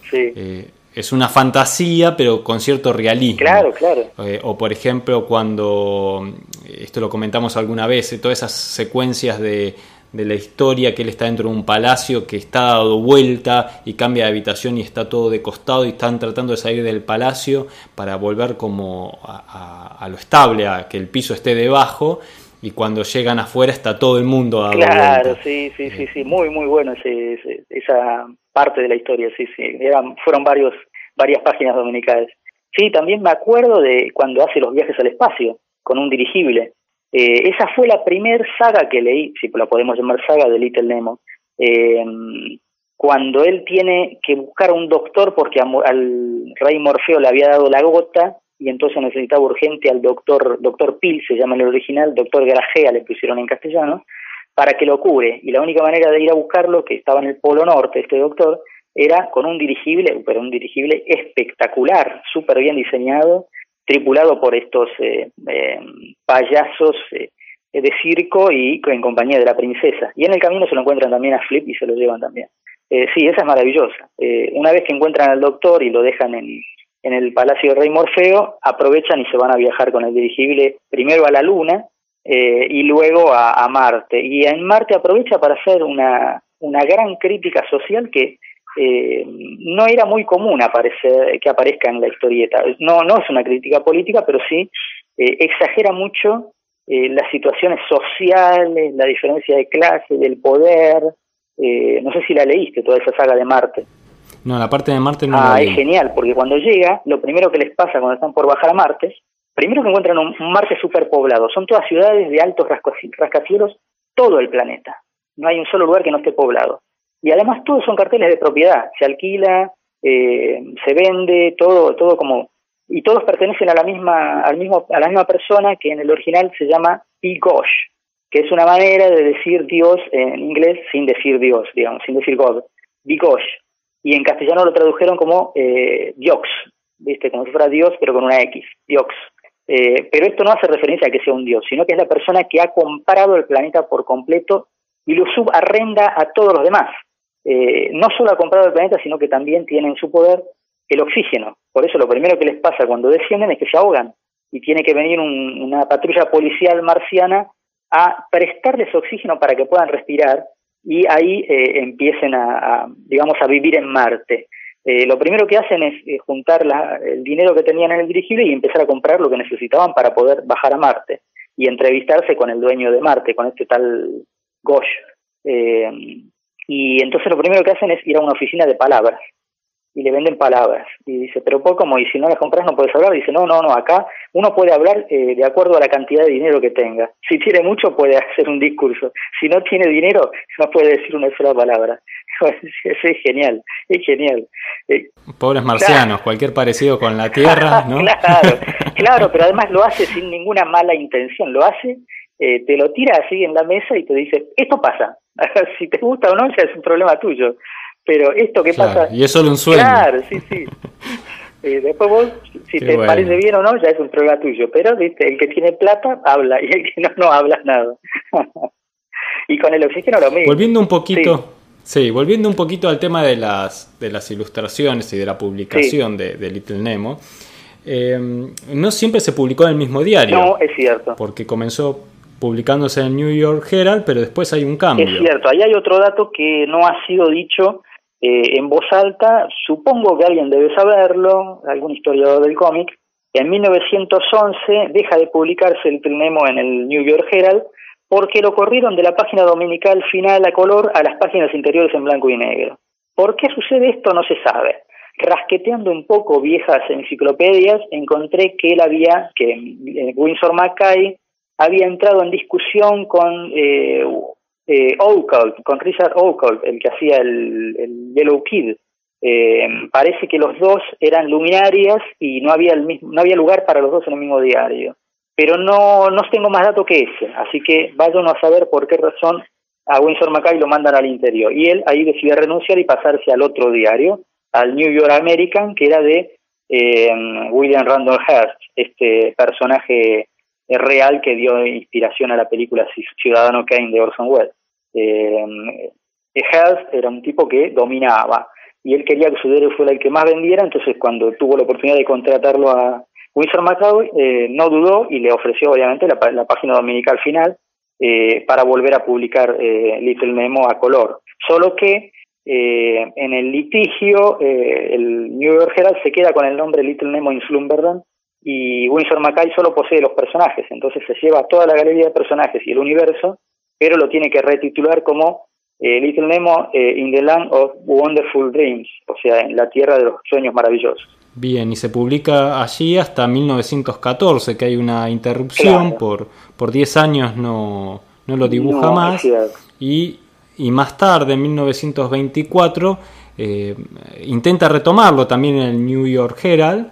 es una fantasía, pero con cierto realismo. Claro, claro. o por ejemplo, cuando, esto lo comentamos alguna vez, todas esas secuencias de, de la historia, que él está dentro de un palacio que está dado vuelta y cambia de habitación y está todo de costado y están tratando de salir del palacio para volver como a, lo estable, a que el piso esté debajo y cuando llegan afuera está todo el mundo dado Claro, sí, sí, sí, sí, muy, muy bueno ese, esa parte de la historia, sí, sí, Eran, fueron varios, varias páginas dominicales. Sí, también me acuerdo de cuando hace los viajes al espacio con un dirigible eh, esa fue la primer saga que leí, si la podemos llamar saga de Little Nemo, eh, cuando él tiene que buscar a un doctor porque al rey Morfeo le había dado la gota y entonces necesitaba urgente al doctor, doctor Pil, se llama en el original, doctor Grajea le pusieron en castellano, para que lo cure. Y la única manera de ir a buscarlo, que estaba en el Polo Norte, este doctor, era con un dirigible, pero un dirigible espectacular, súper bien diseñado, tripulado por estos eh, eh, payasos eh, de circo y en compañía de la princesa. Y en el camino se lo encuentran también a Flip y se lo llevan también. sí, esa es maravillosa. una vez que encuentran al doctor y lo dejan en, en el Palacio del Rey Morfeo, aprovechan y se van a viajar con el dirigible primero a la Luna eh, y luego a, Marte. Y en Marte aprovecha para hacer una, una gran crítica social que eh, no era muy común aparecer, que aparezca en la historieta. No, no es una crítica política, pero sí eh, exagera mucho las situaciones sociales, la diferencia de clase, del poder. no sé si la leíste, toda esa saga de Marte. No, la parte de Marte no. Ah, es genial, porque cuando llega, lo primero que les pasa cuando están por bajar a Marte, primero que encuentran un, Marte superpoblado. Son todas ciudades de altos rascacielos, todo el planeta. No hay un solo lugar que no esté poblado. Y además todos son carteles de propiedad. Se alquila, eh, se vende, todo, todo como y todos pertenecen a la misma, al mismo, a la misma persona que en el original se llama Bigosh, que es una manera de decir Dios en inglés sin decir Dios, digamos, sin decir God. Bigosh y en castellano lo tradujeron como eh, Diox, ¿viste? Como si fuera Dios, pero con una X, Diox. Eh, pero esto no hace referencia a que sea un Dios, sino que es la persona que ha comprado el planeta por completo y lo subarrenda a todos los demás. Eh, no solo ha comprado el planeta, sino que también tiene en su poder el oxígeno. Por eso lo primero que les pasa cuando descienden es que se ahogan y tiene que venir una patrulla policial marciana a prestarles oxígeno para que puedan respirar y ahí eh, empiecen a, digamos, a vivir en Marte. Eh, lo primero que hacen es eh, juntar el dinero que tenían en el dirigible y empezar a comprar lo que necesitaban para poder bajar a Marte y entrevistarse con el dueño de Marte, con este tal Gosh. Y entonces lo primero que hacen es ir a una oficina de palabras y le venden palabras. Y dice, pero ¿por cómo? Y si no las compras no puedes hablar. dice, no, no, no, acá uno puede hablar eh, de acuerdo a la cantidad de dinero que tenga. Si tiene mucho puede [laughs] hacer un discurso. Si no tiene dinero no puede decir una sola palabra. [laughs] Eso es genial, es genial. Eh, Pobres marcianos, cualquier parecido con la Tierra, [laughs] ¿no? claro, claro, pero además lo hace sin ninguna mala intención. Lo hace, eh, te lo tira así en la mesa y te dice, esto pasa. [laughs] si te gusta o no, ya es un problema tuyo. Pero esto que pasa... Y es solo un sueño. Claro, sí, sí. [laughs] Eh, después vos, si te parece bien o no, ya es un problema tuyo. Pero, viste, el que tiene plata habla y el que no, no habla nada. [laughs] y con el oxígeno lo mismo. Volviendo un poquito... Sí. volviendo un poquito al tema de las, de las ilustraciones y de la publicación de, Little Nemo, eh, no siempre se publicó en el mismo diario. No, es cierto. Porque comenzó publicándose en el New York Herald, pero después hay un cambio. Es cierto, ahí hay otro dato que no ha sido dicho eh, en voz alta, supongo que alguien debe saberlo, algún historiador del cómic, en 1911 deja de publicarse el Nemo en el New York Herald porque lo corrieron de la página dominical final a color a las páginas interiores en blanco y negro. ¿Por qué sucede esto? No se sabe. Rasqueteando un poco viejas enciclopedias, encontré que él había, que eh, Winsor Mackay había entrado en discusión con eh, eh, con Richard Oakold, el que hacía el, Yellow Kid. Eh, parece que los dos eran luminarias y no había, el mismo, no había lugar para los dos en el mismo diario. Pero no, no tengo más datos que ese, así que vayan a saber por qué razón a Winsor Mackay lo mandan al interior. Y él ahí decide renunciar y pasarse al otro diario, al New York American, que era de eh, William Randolph Hearst, este personaje real que dio inspiración a la película Ciudadano Kane de Orson Welles. Eh, Hearst era un tipo que dominaba y él quería que su diario fuera el que más vendiera, entonces cuando tuvo la oportunidad de contratarlo a Winsor McCoy, eh, no dudó y le ofreció obviamente la, página dominical final eh, para volver a publicar eh, Little Nemo a color. Solo que eh, en el litigio el New York Herald se queda con el nombre Little Nemo in Slumberland y Winsor Mackay solo posee los personajes, entonces se lleva toda la galería de personajes y el universo, pero lo tiene que retitular como eh, Little Nemo eh, in the Land of Wonderful Dreams, o sea, en la tierra de los sueños maravillosos. Bien, y se publica allí hasta 1914, que hay una interrupción, por, por 10 años no, no lo dibuja más, y, y, más tarde, en 1924, eh, intenta retomarlo también en el New York Herald,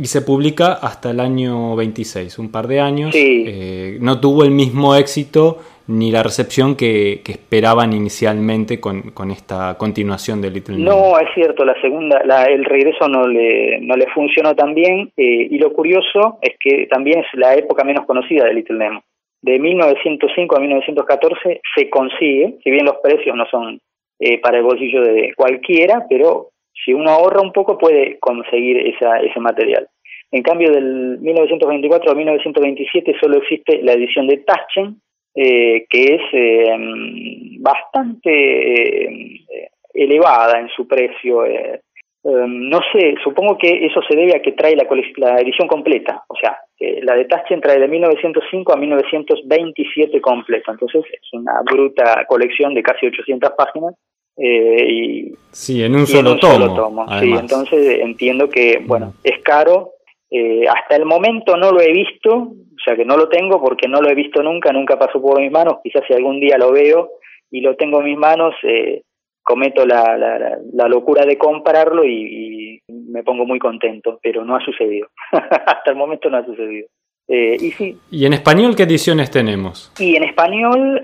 y se publica hasta el año 26, un par de años. Eh, no tuvo el mismo éxito ni la recepción que, esperaban inicialmente con, con, esta continuación de Little. No, es cierto, la segunda, el regreso no le, no le funcionó tan bien eh, y lo curioso es que también es la época menos conocida de Little Nemo. De 1905 a 1914 se consigue, si bien los precios no son eh, para el bolsillo de cualquiera, pero si uno ahorra un poco puede conseguir esa, ese material. En cambio, del 1924 al 1927 solo existe la edición de Taschen, eh, que es eh, bastante eh, elevada en su precio. no sé, supongo que eso se debe a que trae la, la edición completa, o sea, la de Taschen trae de 1905 a 1927 completa, entonces es una bruta colección de casi 800 páginas. Y, sí, en un, solo, tomo, Sí, entonces entiendo que, bueno, es caro, eh, hasta el momento no lo he visto, o sea que no lo tengo porque no lo he visto nunca, nunca pasó por mis manos, quizás si algún día lo veo y lo tengo en mis manos, eh, cometo la, la, locura de comprarlo y, me pongo muy contento, pero no ha sucedido, [laughs] hasta el momento no ha sucedido. Eh, y, sí, ¿Y en español qué ediciones tenemos? Y en español,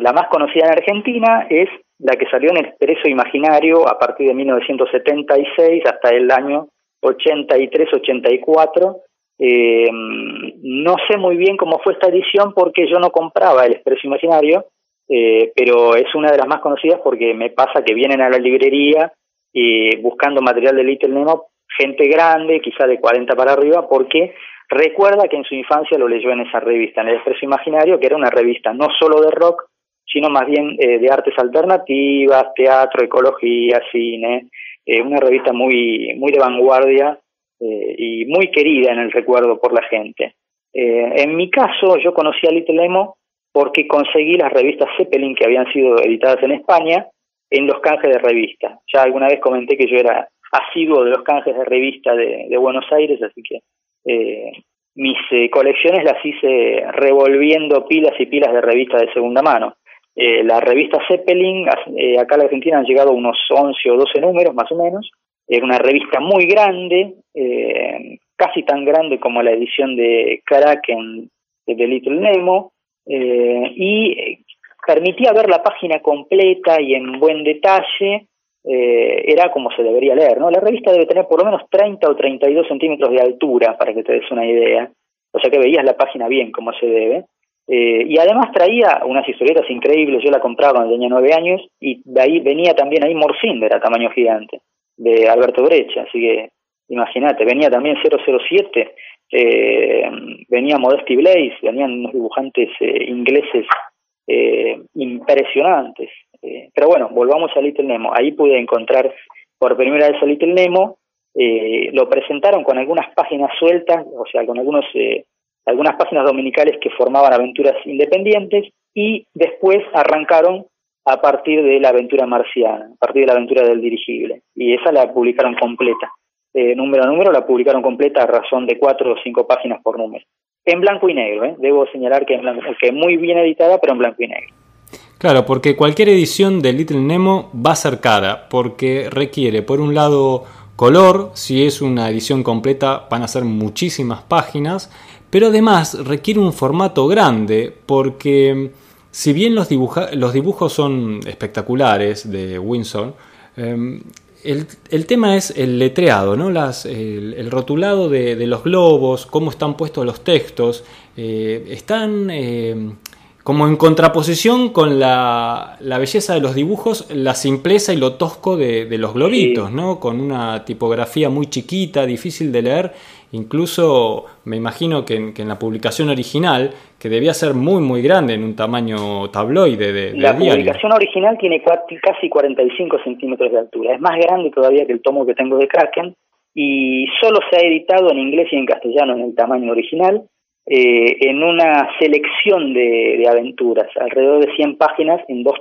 la más conocida en Argentina es la que salió en el Expreso Imaginario a partir de 1976 hasta el año 83-84. Eh, no sé muy bien cómo fue esta edición porque yo no compraba el Expreso Imaginario, eh, pero es una de las más conocidas porque me pasa que vienen a la librería y buscando material de Little Nemo, gente grande, quizá de 40 para arriba, porque recuerda que en su infancia lo leyó en esa revista, en el Expreso Imaginario, que era una revista no solo de rock, sino más bien eh, de artes alternativas, teatro, ecología, cine, eh, una revista muy, muy de vanguardia eh, y muy querida en el recuerdo por la gente. En mi caso, yo conocí a Little Emo porque conseguí las revistas Zeppelin que habían sido editadas en España en los canjes de revista. Ya alguna vez comenté que yo era asiduo de los canjes de revista de, de Buenos Aires, así que mis colecciones las hice revolviendo pilas y pilas de revistas de segunda mano. Eh, la revista Zeppelin, eh, acá en la Argentina han llegado unos 11 o 12 números más o menos. Era una revista muy grande, eh, casi tan grande como la edición de Kraken de The Little Nemo, y permitía ver la página completa y en buen detalle. era como se debería leer, ¿no? La revista debe tener por lo menos 30 o 32 centímetros de altura, para que te des una idea. O sea que veías la página bien como se debe. Eh, y además traía unas historietas increíbles, yo la compraba cuando tenía nueve años, y de ahí venía también ahí Morcinder a tamaño gigante, de Alberto Brecha, así que imagínate, venía también 007, eh, venía Modesty Blaze, venían unos dibujantes eh, ingleses eh, impresionantes. pero bueno, volvamos a Little Nemo, ahí pude encontrar por primera vez a Little Nemo, lo presentaron con algunas páginas sueltas, o sea, con algunos algunas páginas dominicales que formaban aventuras independientes y después arrancaron a partir de la aventura marciana, a partir de la aventura del dirigible. Y esa la publicaron completa. Eh, número a número la publicaron completa a razón de cuatro o cinco páginas por número. En blanco y negro, ¿eh? debo señalar que, en blanco, que muy bien editada, pero en blanco y negro. Claro, porque cualquier edición de Little Nemo va a ser cara, porque requiere, por un lado, color, si es una edición completa van a ser muchísimas páginas, pero además requiere un formato grande porque si bien los, los dibujos son espectaculares de Winson, em, el, tema es el letreado, ¿no? Las, el, rotulado de, los globos, cómo están puestos los textos, eh, están em, como en contraposición con la, belleza de los dibujos, la simpleza y lo tosco de, los globitos, ¿no? Con una tipografía muy chiquita, difícil de leer. Incluso me imagino que en, la publicación original, que debía ser muy muy grande en un tamaño tabloide de, La publicación original tiene casi 45 centímetros de altura, es más grande todavía que el tomo que tengo de Kraken y solo se ha editado en inglés y en castellano en el tamaño original, eh, en una selección de, aventuras, alrededor de 100 páginas, en dos,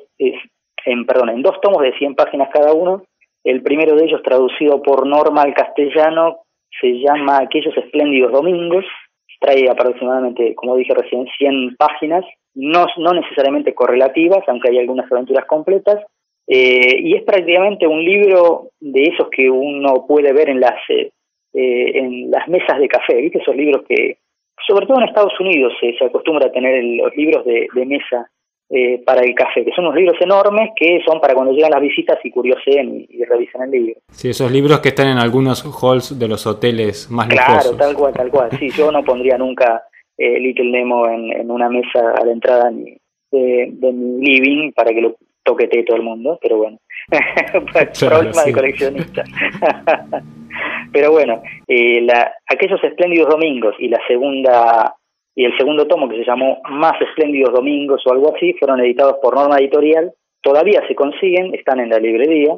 perdón, en dos tomos de 100 páginas cada uno, el primero de ellos traducido por Norma al castellano se llama Aquellos Espléndidos Domingos, trae aproximadamente, como dije recién, 100 páginas, no, no necesariamente correlativas, aunque hay algunas aventuras completas, eh, y es prácticamente un libro de esos que uno puede ver en las, eh, eh, en las mesas de café, ¿viste? Esos libros que, sobre todo en Estados Unidos, se acostumbra a tener los libros de, de mesa eh, para el café, que son unos libros enormes que son para cuando llegan las visitas y curioseen y, revisen el libro. Sí, esos libros que están en algunos halls de los hoteles más Claro, tal cual, tal cual. Sí, yo no pondría nunca eh, Little Nemo en, una mesa a la entrada de, mi living para que lo toquete todo el mundo, pero bueno, [laughs] problema de coleccionista. [laughs] pero bueno, eh, la, aquellos espléndidos domingos y la segunda y el segundo tomo que se llamó Más espléndidos domingos o algo así fueron editados por Norma Editorial, todavía se consiguen, están en la librería.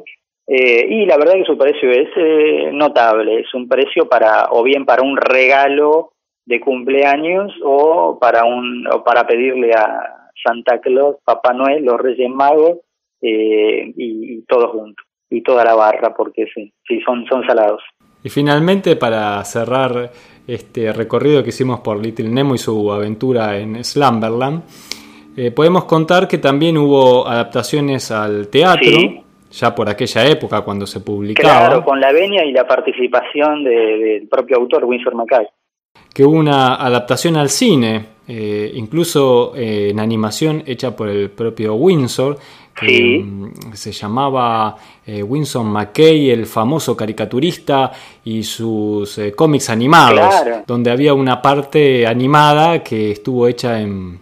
Eh, y la verdad que su precio es eh, notable, es un precio para o bien para un regalo de cumpleaños o para un o para pedirle a Santa Claus, Papá Noel, los Reyes Magos eh, y, todos juntos y toda la barra porque sí, sí son son salados. Y finalmente para cerrar este recorrido que hicimos por Little Nemo y su aventura en Slumberland, podemos contar que también hubo adaptaciones al teatro ya por aquella época cuando se publicaba. Claro, con la venia y la participación del propio autor, Winsor Mackay. Que hubo una adaptación al cine, eh, incluso eh, en animación hecha por el propio Winsor, que mm, se llamaba eh, Winsor McKay, el famoso caricaturista, y sus cómics animados, donde había una parte animada que estuvo hecha en,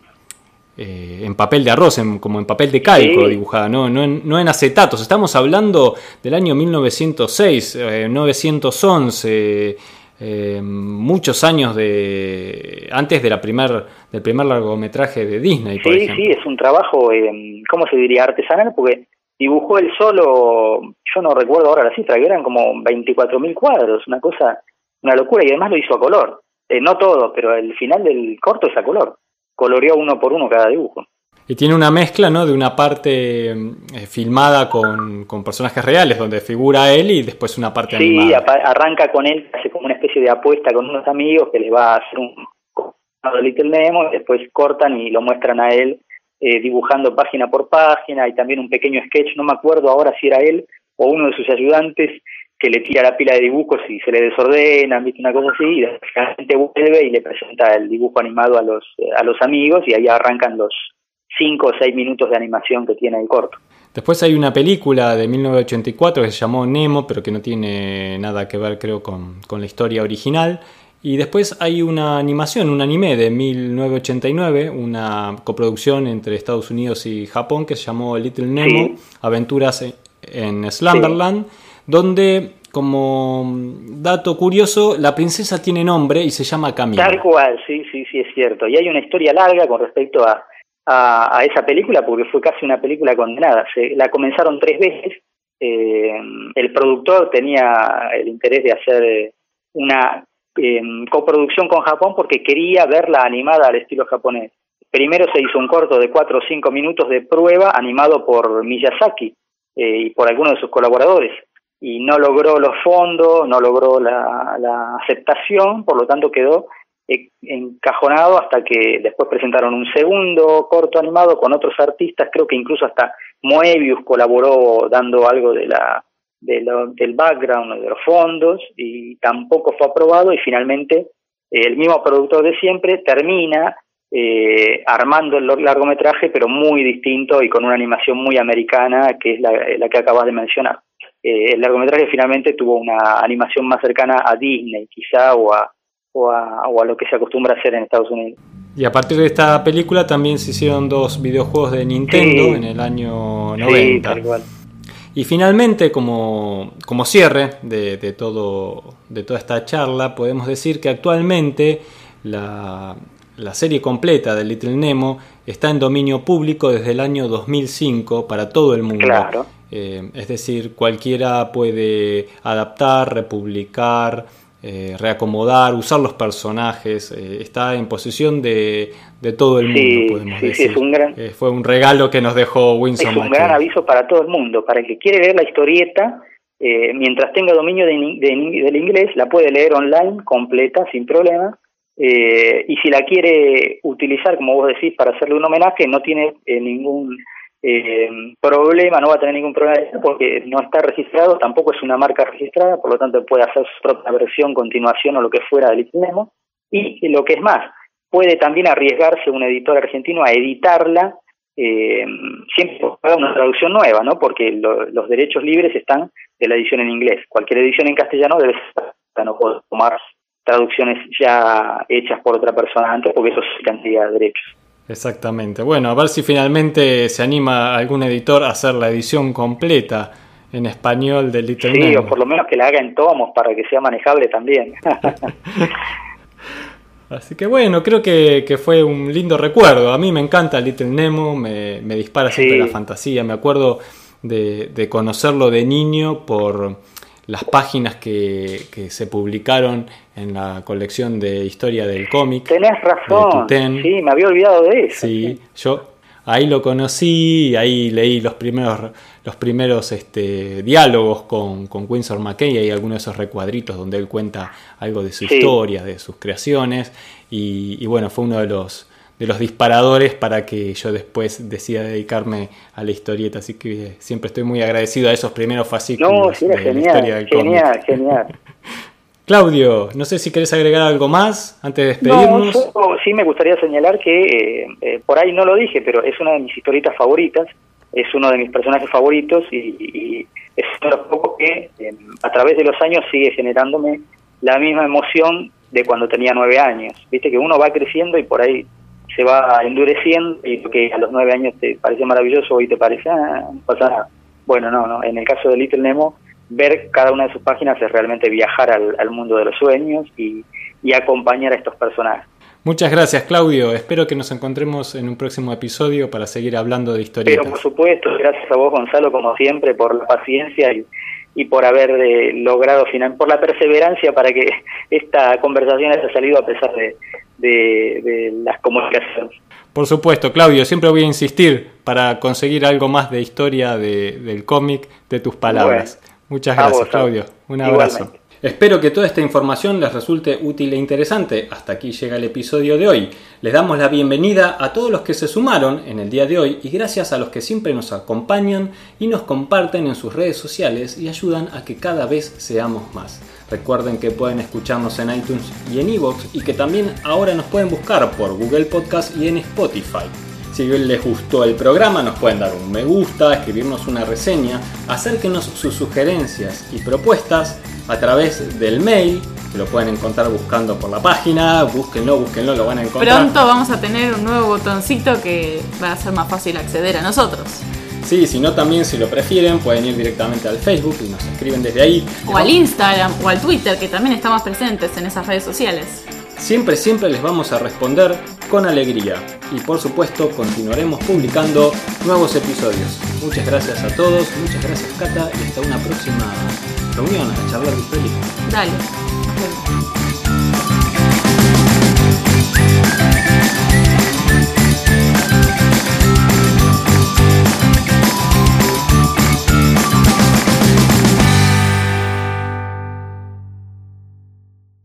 eh, en papel de arroz, como en papel de calco dibujada, ¿no? No, en, no en acetatos. Estamos hablando del año 1906, 911, eh, muchos años de antes de la primer, del primer largometraje de Disney. sí, sí, es un trabajo, eh, ¿cómo se diría? Artesanal, porque dibujó él solo, yo no recuerdo ahora la cifra, que eran como 24.000 cuadros, una cosa, una locura, y además lo hizo a color. no todo, pero el final del corto es a color coloreó uno por uno cada dibujo. Y tiene una mezcla, ¿no? De una parte eh, filmada con, personajes reales, donde figura él y después una parte sí, arranca con él, hace como de apuesta con unos amigos que les va a hacer un Little Nemo después cortan y lo muestran a él eh, dibujando página por página y también un pequeño sketch, no me acuerdo ahora si era él o uno de sus ayudantes que le tira la pila de dibujos y se le desordena, una cosa así, y la gente vuelve y le presenta el dibujo animado a los, a los amigos y ahí arrancan los cinco o seis minutos de animación que tiene el corto. Después hay una película de 1984 que se llamó Nemo, pero que no tiene nada que ver creo con, con la historia original. Y después hay una animación, un anime de 1989, una coproducción entre Estados Unidos y Japón que se llamó Little Nemo, Aventuras en Slumberland donde, como dato curioso, la princesa tiene nombre y se llama Camila. Tal cual, sí, sí, sí, es cierto. Y hay una historia larga con respecto a, a, esa película, porque fue casi una película condenada. Se, la comenzaron tres veces. Eh, el productor tenía el interés de hacer eh, una eh, coproducción con Japón porque quería verla animada al estilo japonés. Primero se hizo un corto de cuatro o cinco minutos de prueba animado por Miyazaki y por algunos de sus colaboradores y no logró los fondos, no logró la aceptación, por lo tanto quedó encajonado hasta que después presentaron un segundo corto animado con otros artistas, creo que incluso hasta Moebius colaboró dando algo de la de del background, de los fondos, y tampoco fue aprobado y finalmente eh, el mismo productor de siempre termina eh, armando el largometraje, pero muy distinto y con una animación muy americana, que es la, la que acabas de mencionar. Eh, el largometraje finalmente tuvo una animación más cercana a Disney, quizá, o a, o a, o a lo que se acostumbra a hacer en Estados Unidos. Y a partir de esta película también se hicieron dos videojuegos de Nintendo en el año 90. Y finalmente, como, como cierre de, de, todo, de toda esta charla, podemos decir que actualmente la, la serie completa de Little Nemo está en dominio público desde el año 2005 para todo el mundo. Claro. Eh, es decir, cualquiera puede adaptar, republicar, eh, reacomodar, usar los personajes, eh, está en posesión de, todo el mundo, podemos decir. fue un regalo que nos dejó Winston. Es un gran aviso para todo el mundo, para el que quiere leer la historieta, mientras tenga dominio del inglés, la puede leer online, completa, sin problema. y si la quiere utilizar, como vos decís, para hacerle un homenaje, no tiene ningún eh, problema, no va a tener ningún problema porque no está registrado, tampoco es una marca registrada, por lo tanto puede hacer su propia versión, continuación o lo que fuera del Nemo. Y lo que es más, puede también arriesgarse un editor argentino a editarla eh, siempre haga una traducción nueva, ¿no? Porque los derechos libres están de la edición en inglés. Cualquier edición en castellano debe estar, no puedo tomar traducciones ya hechas por otra persona antes porque eso es cantidad de derechos. Exactamente. Bueno, a ver si finalmente se anima algún editor a hacer la edición completa en español del Little Sí, Nemo. o por lo menos que la haga en tomos para que sea manejable también. [laughs] Así que bueno, creo que, que fue un lindo recuerdo. A mí me encanta Little Nemo, me, me dispara siempre Sí. la fantasía. Me acuerdo de, de conocerlo de niño por las páginas que, que se publicaron en la colección de historia del cómic. Tenés de razón. Tutén. Sí, me había olvidado de eso. Sí, yo ahí lo conocí, ahí leí los primeros, los primeros este, diálogos con, con Winsor McKay, hay algunos de esos recuadritos donde él cuenta algo de su Sí. historia, de sus creaciones, y, y bueno, fue uno de los, de los disparadores para que yo después decida dedicarme a la historieta, así que siempre estoy muy agradecido a esos primeros fascículos No, sí, era de la historia genial, del cómic. genial, genial. [laughs] Claudio, no sé si querés agregar algo más antes de No, despedirnos. yo sí me gustaría señalar que, eh, eh, por ahí no lo dije, pero es una de mis historietas favoritas, es uno de mis personajes favoritos y, y es uno de los pocos que eh, a través de los años sigue generándome la misma emoción de cuando tenía nueve años. Viste que uno va creciendo y por ahí se va endureciendo y lo que a los nueve años te parece maravilloso hoy te parece, ah, no pasa nada. Bueno, no, no, en el caso de Little Nemo, ver cada una de sus páginas es realmente viajar al, al mundo de los sueños y, y acompañar a estos personajes. Muchas gracias, Claudio. Espero que nos encontremos en un próximo episodio para seguir hablando de Pero historietas. por supuesto, gracias a vos, Gonzalo, como siempre, por la paciencia y, y por haber eh, logrado, final, por la perseverancia para que [laughs] esta conversación haya salido a pesar de, de- de las comunicaciones. Por supuesto, Claudio, siempre voy a insistir para conseguir algo más de historia de- del cómic de tus palabras. Muchas gracias, vos, Claudio. Un abrazo. Igualmente. Espero que toda esta información les resulte útil e interesante. Hasta aquí llega el episodio de hoy. Les damos la bienvenida a todos los que se sumaron en el día de hoy y gracias a los que siempre nos acompañan y nos comparten en sus redes sociales y ayudan a que cada vez seamos más. Recuerden que pueden escucharnos en iTunes y en iVoox y que también ahora nos pueden buscar por Google Podcast y en Spotify. Si les gustó el programa, nos pueden dar un me gusta, escribirnos una reseña, acérquenos sus sugerencias y propuestas a través del mail, que lo pueden encontrar buscando por la página, búsquenlo, búsquenlo, lo van a encontrar. Pronto vamos a tener un nuevo botoncito que va a ser más fácil acceder a nosotros. Sí, si no también si lo prefieren pueden ir directamente al Facebook y nos escriben desde ahí. O al Instagram o al Twitter, que también estamos presentes en esas redes sociales. Siempre, siempre les vamos a responder con alegría y por supuesto continuaremos publicando nuevos episodios. Muchas gracias a todos, muchas gracias Cata y hasta una próxima reunión a charlar de. Dale.